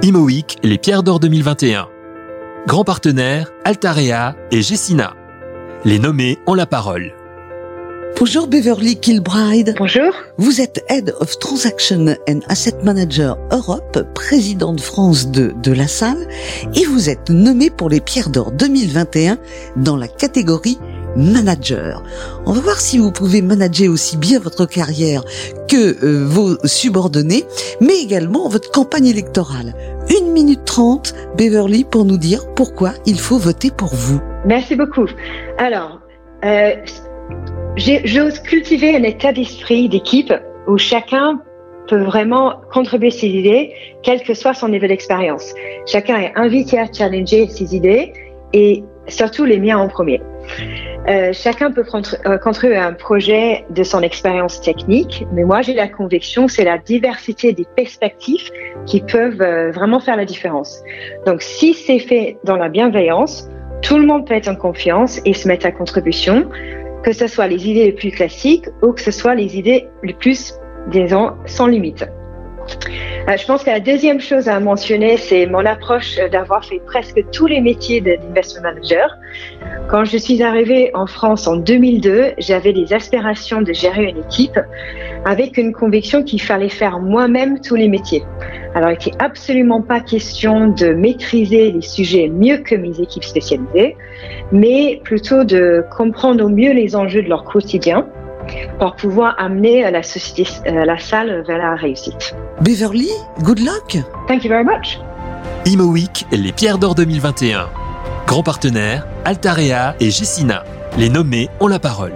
IMOIC, les Pierres d'Or 2021. Grand partenaire, Altarea et Jessina. Les nommés ont la parole. Bonjour Beverly Kilbride. Bonjour. Vous êtes Head of Transaction and Asset Manager Europe, président de France de, de la salle, et vous êtes nommé pour les Pierres d'Or 2021 dans la catégorie manager. On va voir si vous pouvez manager aussi bien votre carrière que euh, vos subordonnés, mais également votre campagne électorale. Une minute trente, Beverly, pour nous dire pourquoi il faut voter pour vous. Merci beaucoup. Alors, euh, j'ose cultiver un état d'esprit d'équipe où chacun peut vraiment contribuer ses idées, quel que soit son niveau d'expérience. Chacun est invité à challenger ses idées et surtout les miens en premier. Euh, chacun peut euh, contribuer à un projet de son expérience technique, mais moi j'ai la conviction c'est la diversité des perspectives qui peuvent euh, vraiment faire la différence. Donc si c'est fait dans la bienveillance, tout le monde peut être en confiance et se mettre à contribution, que ce soit les idées les plus classiques ou que ce soit les idées les plus, disons, sans limite. Euh, je pense que la deuxième chose à mentionner, c'est mon approche d'avoir fait presque tous les métiers d'investment manager. Quand je suis arrivée en France en 2002, j'avais des aspirations de gérer une équipe avec une conviction qu'il fallait faire moi-même tous les métiers. Alors, il n'était absolument pas question de maîtriser les sujets mieux que mes équipes spécialisées, mais plutôt de comprendre au mieux les enjeux de leur quotidien pour pouvoir amener la société, euh, la salle vers la réussite. Beverly, good luck. Thank you very much. Imo Week, les Pierres d'Or 2021. Grand partenaire, Altarea et Jessina. Les nommés ont la parole.